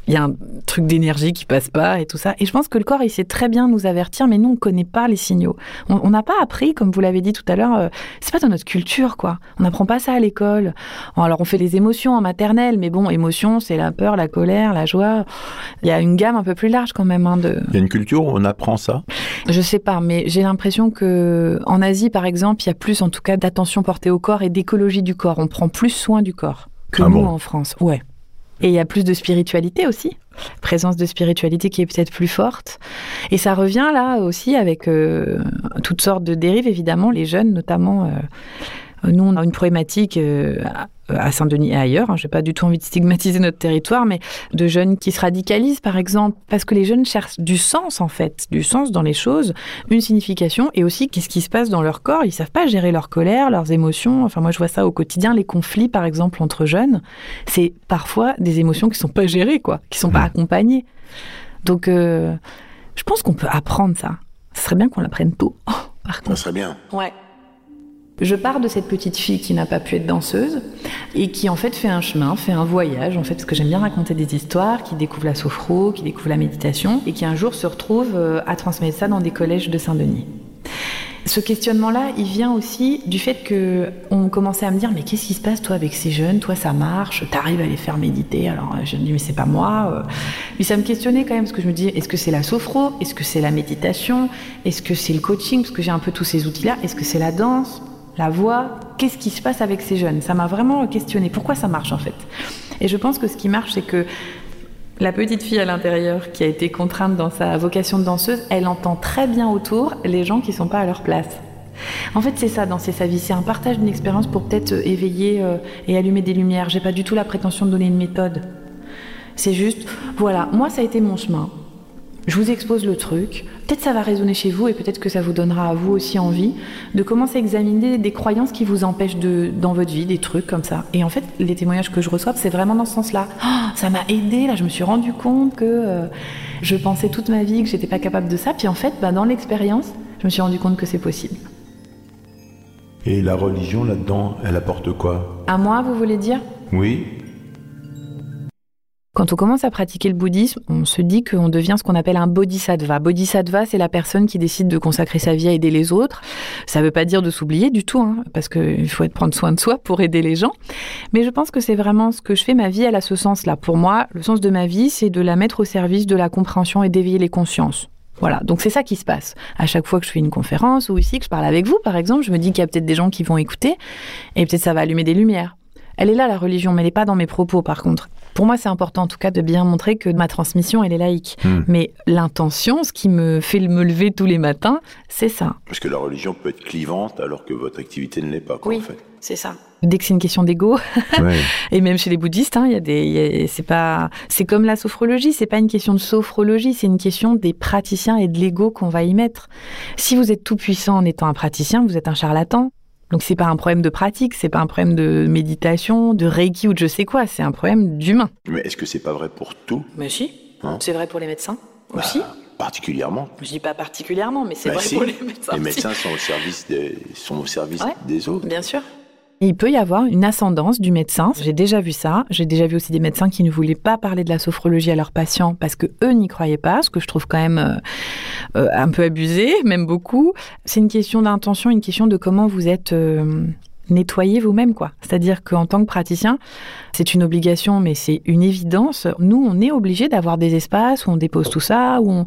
il y a un truc d'énergie qui passe pas et tout ça. Et je pense que le corps, il sait très bien nous avertir, mais nous, on connaît pas les signaux. On n'a pas appris, comme vous l'avez dit tout à l'heure, euh, c'est pas dans notre culture, quoi. On n'apprend pas ça à l'école. Alors, on fait les émotions en maternelle, mais bon, émotion, c'est la peur, la colère, la joie. Il y a une gamme un peu plus large quand même. Hein, de... Il y a une culture où on apprend ça? Je sais pas, mais j'ai l'impression que en Asie, par exemple, il y a plus, en tout cas, d'attention portée au corps et d'écologie du corps. On prend plus soin du corps que ah nous en France. Ouais. Et il y a plus de spiritualité aussi, présence de spiritualité qui est peut-être plus forte. Et ça revient là aussi avec euh, toutes sortes de dérives, évidemment, les jeunes notamment. Euh, nous, on a une problématique euh, à Saint-Denis et ailleurs, hein, je n'ai pas du tout envie de stigmatiser notre territoire, mais de jeunes qui se radicalisent, par exemple, parce que les jeunes cherchent du sens, en fait, du sens dans les choses, une signification, et aussi qu'est-ce qui se passe dans leur corps. Ils savent pas gérer leur colère, leurs émotions. Enfin, moi, je vois ça au quotidien, les conflits, par exemple, entre jeunes, c'est parfois des émotions qui sont pas gérées, quoi, qui sont pas mmh. accompagnées. Donc, euh, je pense qu'on peut apprendre ça. Ce serait bien qu'on l'apprenne tôt. par contre. Ça serait bien. Ouais. Je pars de cette petite fille qui n'a pas pu être danseuse et qui en fait fait un chemin, fait un voyage en fait parce que j'aime bien raconter des histoires, qui découvre la sophro, qui découvre la méditation et qui un jour se retrouve euh, à transmettre ça dans des collèges de Saint-Denis. Ce questionnement-là, il vient aussi du fait que on commençait à me dire mais qu'est-ce qui se passe toi avec ces jeunes? Toi ça marche, t'arrives à les faire méditer? Alors euh, je me dis mais c'est pas moi. Mais ça me questionnait quand même parce que je me dis est-ce que c'est la sophro? Est-ce que c'est la méditation? Est-ce que c'est le coaching? Parce que j'ai un peu tous ces outils-là. Est-ce que c'est la danse? La voix, qu'est-ce qui se passe avec ces jeunes? Ça m'a vraiment questionné. Pourquoi ça marche en fait? Et je pense que ce qui marche, c'est que la petite fille à l'intérieur qui a été contrainte dans sa vocation de danseuse, elle entend très bien autour les gens qui sont pas à leur place. En fait, c'est ça, danser sa vie. C'est un partage d'une expérience pour peut-être éveiller euh, et allumer des lumières. J'ai pas du tout la prétention de donner une méthode. C'est juste, voilà, moi ça a été mon chemin. Je vous expose le truc. Peut-être ça va résonner chez vous et peut-être que ça vous donnera à vous aussi envie de commencer à examiner des croyances qui vous empêchent de, dans votre vie, des trucs comme ça. Et en fait, les témoignages que je reçois, c'est vraiment dans ce sens-là. Oh, ça m'a aidé, là, je me suis rendu compte que euh, je pensais toute ma vie que j'étais pas capable de ça. Puis en fait, bah, dans l'expérience, je me suis rendu compte que c'est possible. Et la religion là-dedans, elle apporte quoi? À moi, vous voulez dire? Oui. Quand on commence à pratiquer le bouddhisme, on se dit qu'on devient ce qu'on appelle un bodhisattva. Bodhisattva, c'est la personne qui décide de consacrer sa vie à aider les autres. Ça ne veut pas dire de s'oublier du tout, hein, parce qu'il faut être prendre soin de soi pour aider les gens. Mais je pense que c'est vraiment ce que je fais. Ma vie, elle a ce sens-là. Pour moi, le sens de ma vie, c'est de la mettre au service de la compréhension et d'éveiller les consciences. Voilà, donc c'est ça qui se passe. À chaque fois que je fais une conférence ou ici, que je parle avec vous, par exemple, je me dis qu'il y a peut-être des gens qui vont écouter et peut-être ça va allumer des lumières. Elle est là, la religion, mais elle n'est pas dans mes propos, par contre. Pour moi, c'est important en tout cas de bien montrer que ma transmission, elle est laïque. Hmm. Mais l'intention, ce qui me fait me lever tous les matins, c'est ça. Parce que la religion peut être clivante alors que votre activité ne l'est pas, quoi, oui, en fait. c'est ça. Dès que c'est une question d'ego, et même chez les bouddhistes, hein, il y a des, c'est pas, c'est comme la sophrologie, c'est pas une question de sophrologie, c'est une question des praticiens et de l'ego qu'on va y mettre. Si vous êtes tout puissant en étant un praticien, vous êtes un charlatan. Donc c'est pas un problème de pratique, c'est pas un problème de méditation, de reiki ou de je sais quoi, c'est un problème d'humain. Mais est-ce que c'est pas vrai pour tout? Mais si, hein? C'est vrai pour les médecins bah, aussi. Particulièrement. Je dis pas particulièrement, mais c'est bah, vrai pour les médecins. Les médecins sont au service des, sont au service des autres. Bien sûr. Il peut y avoir une ascendance du médecin. J'ai déjà vu ça. J'ai déjà vu aussi des médecins qui ne voulaient pas parler de la sophrologie à leurs patients parce que eux n'y croyaient pas, ce que je trouve quand même euh, euh, un peu abusé, même beaucoup. C'est une question d'intention, une question de comment vous êtes euh, nettoyé vous-même, quoi. C'est-à-dire qu'en tant que praticien, c'est une obligation, mais c'est une évidence. Nous, on est obligé d'avoir des espaces où on dépose tout ça, où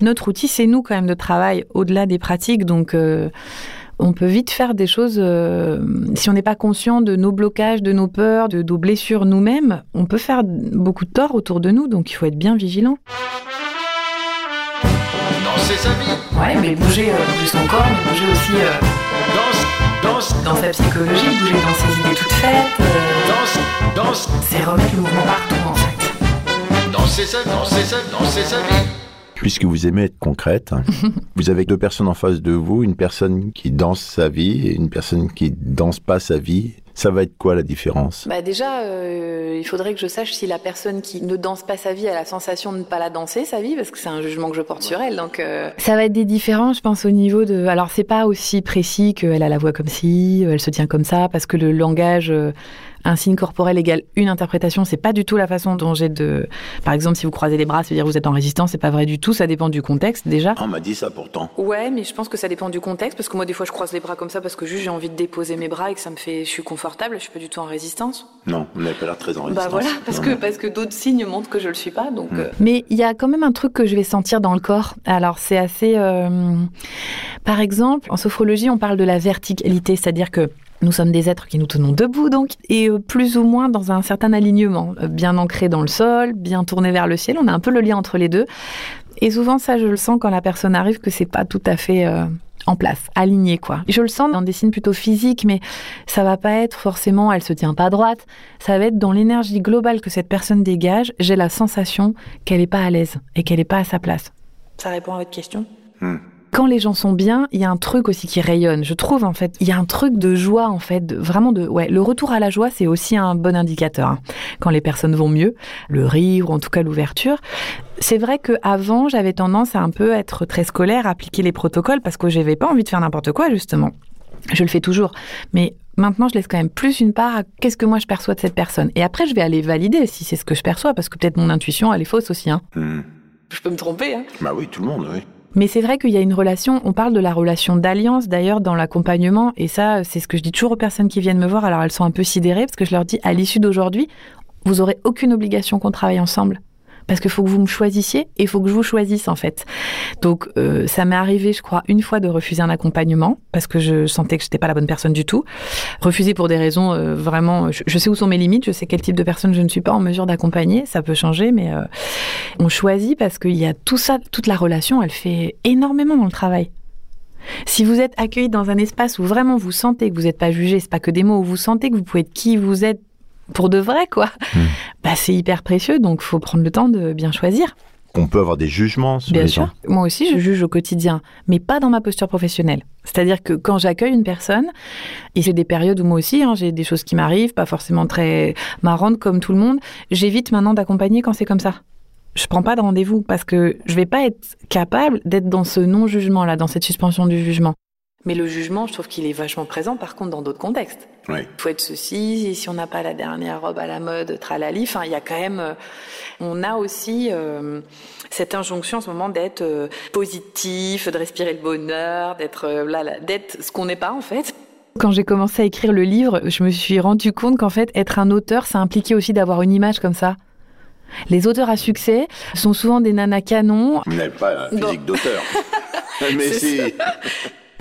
notre outil, c'est nous quand même de travail au-delà des pratiques, donc on peut vite faire des choses, euh, si on n'est pas conscient de nos blocages, de nos peurs, de nos blessures nous-mêmes, on peut faire beaucoup de tort autour de nous, donc il faut être bien vigilant. Danser sa vie Ouais, mais bouger, euh, bouger son corps, mais bouger aussi euh, danse, danse. dans sa psychologie, bouger dans ses idées toutes faites. danse, danse. C'est remettre le mouvement partout en fait. Danser sa, danser sa, danser sa vie puisque vous aimez être concrète, hein. vous avez deux personnes en face de vous, une personne qui danse sa vie et une personne qui danse pas sa vie. Ça va être quoi la différence? Bah Déjà, euh, il faudrait que je sache si la personne qui ne danse pas sa vie a la sensation de ne pas la danser, sa vie, parce que c'est un jugement que je porte sur elle. Donc, euh, Ça va être des différences, je pense, au niveau de... Alors, c'est pas aussi précis qu'elle a la voix comme ci, elle se tient comme ça, parce que le langage... Euh, un signe corporel égale une interprétation. C'est pas du tout la façon dont j'ai de. Par exemple, si vous croisez les bras, ça veut dire que vous êtes en résistance. C'est pas vrai du tout. Ça dépend du contexte déjà. On m'a dit ça pourtant. Ouais, mais je pense que ça dépend du contexte parce que moi, des fois, je croise les bras comme ça parce que juste j'ai envie de déposer mes bras et que ça me fait. Je suis confortable. Je suis pas du tout en résistance. Non, vous n'avez pas l'air très en résistance. Bah voilà, parce que parce que d'autres signes montrent que je le suis pas. Donc. Hmm. Euh. Mais il y a quand même un truc que je vais sentir dans le corps. Alors c'est assez. Euh, par exemple, en sophrologie, on parle de la verticalité, c'est-à-dire que nous sommes des êtres qui nous tenons debout, donc, et euh, plus ou moins dans un certain alignement, euh, bien ancré dans le sol, bien tourné vers le ciel. On a un peu le lien entre les deux. Et souvent, ça, je le sens quand la personne arrive que c'est pas tout à fait euh, en place, aligné, quoi. Je le sens dans des signes plutôt physiques, mais ça va pas être forcément, elle se tient pas droite. Ça va être dans l'énergie globale que cette personne dégage. J'ai la sensation qu'elle est pas à l'aise et qu'elle est pas à sa place. Ça répond à votre question? Hmm quand les gens sont bien, il y a un truc aussi qui rayonne. Je trouve en fait, il y a un truc de joie en fait, vraiment de ouais, le retour à la joie, c'est aussi un bon indicateur. Hein. Quand les personnes vont mieux, le rire ou en tout cas l'ouverture. C'est vrai que avant, j'avais tendance à un peu être très scolaire, à appliquer les protocoles parce que j'avais pas envie de faire n'importe quoi justement. Je le fais toujours, mais maintenant je laisse quand même plus une part à qu'est-ce que moi je perçois de cette personne. Et après, je vais aller valider si c'est ce que je perçois parce que peut-être mon intuition elle est fausse aussi. Hein. Hmm. Je peux me tromper. Hein. Bah oui, tout le monde, oui. Mais c'est vrai qu'il y a une relation, on parle de la relation d'alliance d'ailleurs dans l'accompagnement, et ça, c'est ce que je dis toujours aux personnes qui viennent me voir, alors elles sont un peu sidérées, parce que je leur dis, à l'issue d'aujourd'hui, vous aurez aucune obligation qu'on travaille ensemble parce qu'il faut que vous me choisissiez et il faut que je vous choisisse en fait. Donc euh, ça m'est arrivé, je crois, une fois de refuser un accompagnement parce que je sentais que j'étais pas la bonne personne du tout. Refuser pour des raisons euh, vraiment, je, sais où sont mes limites, je sais quel type de personne je ne suis pas en mesure d'accompagner. Ça peut changer, mais euh, on choisit parce qu'il y a tout ça, toute la relation, elle fait énormément dans le travail. Si vous êtes accueilli dans un espace où vraiment vous sentez que vous n'êtes pas jugé, c'est pas que des mots, où vous sentez que vous pouvez être qui vous êtes pour de vrai, quoi. Hmm. Bah, c'est hyper précieux, donc faut prendre le temps de bien choisir. On peut avoir des jugements sur Bien sûr. Moi aussi, je juge au quotidien, mais pas dans ma posture professionnelle. C'est-à-dire que quand j'accueille une personne, et j'ai des périodes où moi aussi, hein, j'ai des choses qui m'arrivent, pas forcément très marrantes comme tout le monde, j'évite maintenant d'accompagner quand c'est comme ça. Je prends pas de rendez-vous parce que je vais pas être capable d'être dans ce non-jugement là, dans cette suspension du jugement. Mais le jugement, je trouve qu'il est vachement présent, par contre, dans d'autres contextes. Il faut être ceci, si on n'a pas la dernière robe à la mode, tralali. Enfin, il y a quand même, euh, on a aussi euh, cette injonction en ce moment d'être euh, positif, de respirer le bonheur, d'être là, d'être ce qu'on n'est pas en fait. Quand j'ai commencé à écrire le livre, je me suis rendu compte qu'en fait, être un auteur, ça impliquait aussi d'avoir une image comme ça. Les auteurs à succès sont souvent des nanas canons. Vous n'avez pas la physique d'auteur. Mais si.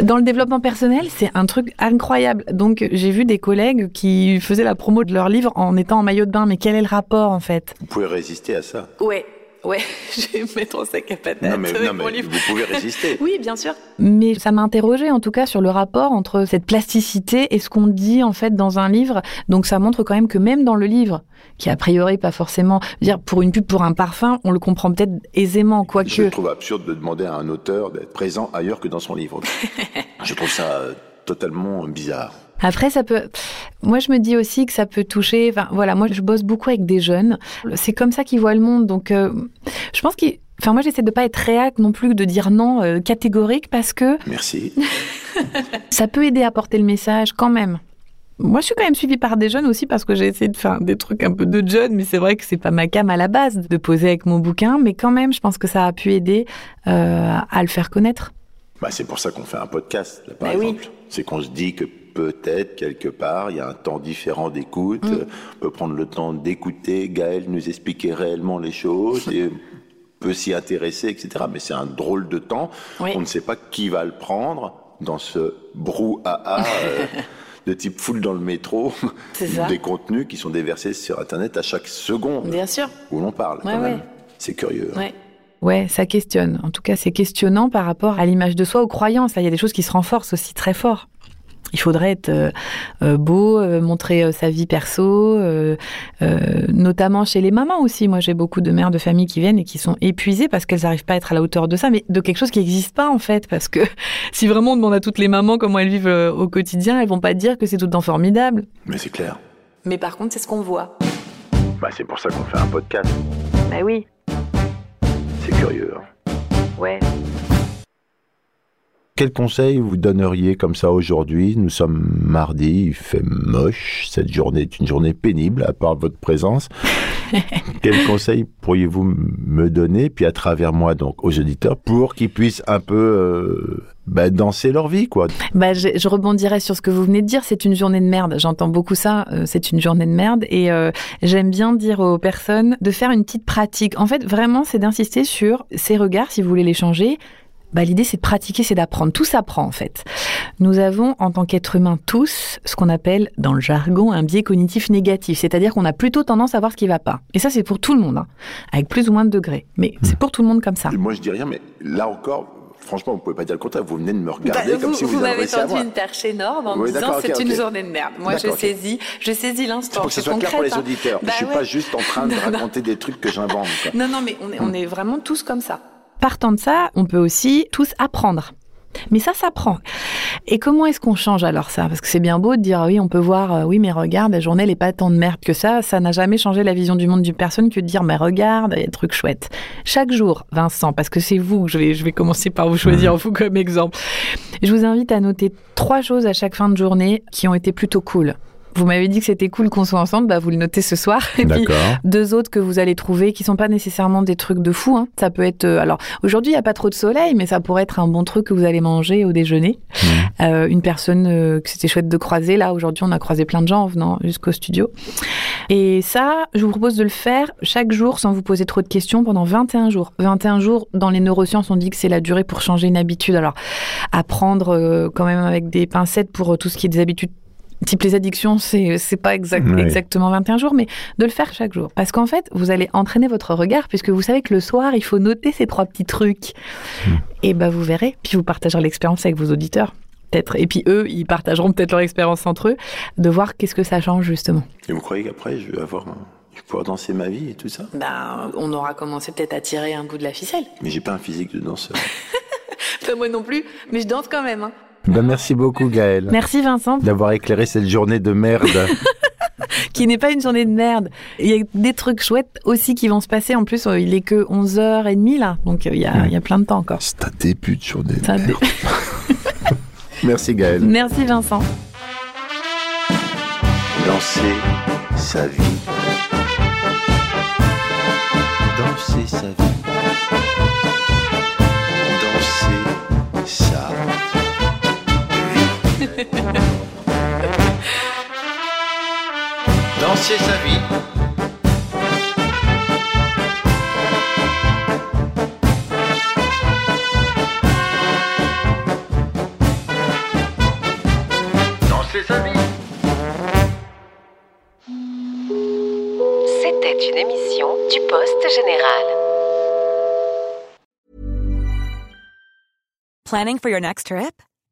Dans le développement personnel, c'est un truc incroyable. Donc, j'ai vu des collègues qui faisaient la promo de leur livre en étant en maillot de bain. Mais quel est le rapport, en fait? Vous pouvez résister à ça Ouais. Ouais, je vais me mettre en sac à patates. Non, mais, avec non, mon mais livre. vous pouvez résister. Oui, bien sûr. Mais ça m'a interrogé en tout cas sur le rapport entre cette plasticité et ce qu'on dit en fait dans un livre. Donc ça montre quand même que même dans le livre, qui a priori pas forcément, je veux dire pour une pub pour un parfum, on le comprend peut-être aisément, Je quoique. trouve absurde de demander à un auteur d'être présent ailleurs que dans son livre. je trouve ça euh, totalement bizarre. Après, ça peut. Moi, je me dis aussi que ça peut toucher. Enfin, voilà, moi, je bosse beaucoup avec des jeunes. C'est comme ça qu'ils voient le monde. Donc, euh, je pense qu'ils. Enfin, moi, j'essaie de pas être réac non plus, de dire non euh, catégorique parce que Merci. ça peut aider à porter le message quand même. Moi, je suis quand même suivie par des jeunes aussi parce que j'ai essayé de faire des trucs un peu de jeunes, mais c'est vrai que c'est pas ma cam à la base de poser avec mon bouquin, mais quand même, je pense que ça a pu aider euh, à le faire connaître. Bah, c'est pour ça qu'on fait un podcast, là, par Bah oui. exemple. C'est qu'on se dit que peut-être, quelque part, il y a un temps différent d'écoute. Mm. On peut prendre le temps d'écouter Gaël nous expliquer réellement les choses et peut s'y intéresser, etc. Mais c'est un drôle de temps. Oui. On ne sait pas qui va le prendre dans ce brouhaha euh, de type foule dans le métro. C'est ça. Des contenus qui sont déversés sur Internet à chaque seconde Bien sûr. où l'on parle. Ouais, quand même. ouais. C'est curieux. hein. Ouais. Ouais, ça questionne. En tout cas, c'est questionnant par rapport à l'image de soi, aux croyances. Là, il y a des choses qui se renforcent aussi très fort. Il faudrait être euh, euh, beau, euh, montrer euh, sa vie perso, euh, euh, notamment chez les mamans aussi. Moi, j'ai beaucoup de mères de famille qui viennent et qui sont épuisées parce qu'elles n'arrivent pas à être à la hauteur de ça, mais de quelque chose qui n'existe pas en fait. Parce que si vraiment on demande à toutes les mamans comment elles vivent euh, au quotidien, elles vont pas dire que c'est tout le temps formidable. Mais c'est clair. Mais par contre, c'est ce qu'on voit. Bah, c'est pour ça qu'on fait un podcast. Bah oui, C'est curieux. hein. ouais. Quel conseil vous donneriez comme ça aujourd'hui? Nous sommes mardi, il fait moche, cette journée est une journée pénible à part votre présence. Quel conseil pourriez-vous me donner, puis à travers moi donc aux auditeurs, pour qu'ils puissent un peu euh, bah, danser leur vie quoi? Bah, je, je rebondirais sur ce que vous venez de dire. C'est une journée de merde. J'entends beaucoup ça. euh, c'est une journée de merde. Et euh, j'aime bien dire aux personnes de faire une petite pratique. En fait, vraiment, c'est d'insister sur ces regards, si vous voulez les changer. Bah, l'idée, c'est de pratiquer, c'est d'apprendre. Tout s'apprend, en fait. Nous avons, en tant qu'êtres humains, tous, ce qu'on appelle, dans le jargon, un biais cognitif négatif. C'est-à-dire qu'on a plutôt tendance à voir ce qui va pas. Et ça, c'est pour tout le monde, hein, avec plus ou moins de degrés. Mais c'est pour tout le monde comme ça. Et Moi je dis rien, mais là encore, franchement, vous pouvez pas dire le contraire. Vous venez de me regarder Bah, comme si vous, m'avez adressiez à tendu une perche énorme en Oui, me disant d'accord, ok, c'est une journée de merde. Moi, je saisis, je saisis l'instant. pour que ce c'est soit clair pour les hein. auditeurs. Bah je suis ouais. pas juste en train de Non, non. raconter des trucs que j'invente. Non, non, mais on est, on est vraiment tous comme ça. Partant de ça, on peut aussi tous apprendre. Mais ça s'apprend. Et comment est-ce qu'on change alors ça? Parce que c'est bien beau de dire oui, on peut voir, euh, oui, mais regarde, la journée, elle n'est pas tant de merde que ça. Ça n'a jamais changé la vision du monde d'une personne que de dire, mais regarde, il y a des trucs chouettes. Chaque jour, Vincent, parce que c'est vous, que je vais, je vais commencer par vous choisir vous comme exemple. Je vous invite à noter trois choses à chaque fin de journée qui ont été plutôt cool. Vous m'avez dit que c'était cool qu'on soit ensemble, bah vous le notez ce soir. Et puis, deux autres que vous allez trouver qui sont pas nécessairement des trucs de fou. Hein. Ça peut être euh, alors aujourd'hui il y a pas trop de soleil, mais ça pourrait être un bon truc que vous allez manger au déjeuner. Euh, une personne euh, que c'était chouette de croiser là. Aujourd'hui on a croisé plein de gens en venant jusqu'au studio. Et ça, je vous propose de le faire chaque jour sans vous poser trop de questions pendant 21 jours. 21 jours dans les neurosciences on dit que c'est la durée pour changer une habitude. Alors apprendre euh, quand même avec des pincettes pour tout ce qui est des habitudes type les addictions, c'est c'est pas exact, Oui. exactement 21 jours, mais de le faire chaque jour. Parce qu'en fait, vous allez entraîner votre regard, puisque vous savez que le soir, il faut noter ces trois petits trucs. Et ben vous verrez, puis vous partagerez l'expérience avec vos auditeurs. Peut-être. Et puis eux, ils partageront peut-être leur expérience entre eux, de voir qu'est-ce que ça change justement. Et vous croyez qu'après, je vais avoir, un- je vais pouvoir danser ma vie et tout ça? Ben, on aura commencé peut-être à tirer un bout de la ficelle. Mais j'ai pas un physique de danseur. Pas moi non plus, mais je danse quand même. hein. Ben, merci beaucoup, Gaël. Merci Vincent, D'avoir éclairé cette journée de merde. qui n'est pas une journée de merde. Il y a des trucs chouettes aussi qui vont se passer. En plus, euh, il est que 11h30 là, donc euh, il y a, il y a plein de temps encore. C'est un début de journée de merde. Merci, Gaël. Merci Vincent. Danser sa vie. Danser sa vie. Danser sa vie. Danser sa vie. C'était une émission du poste général. Planning for your next trip?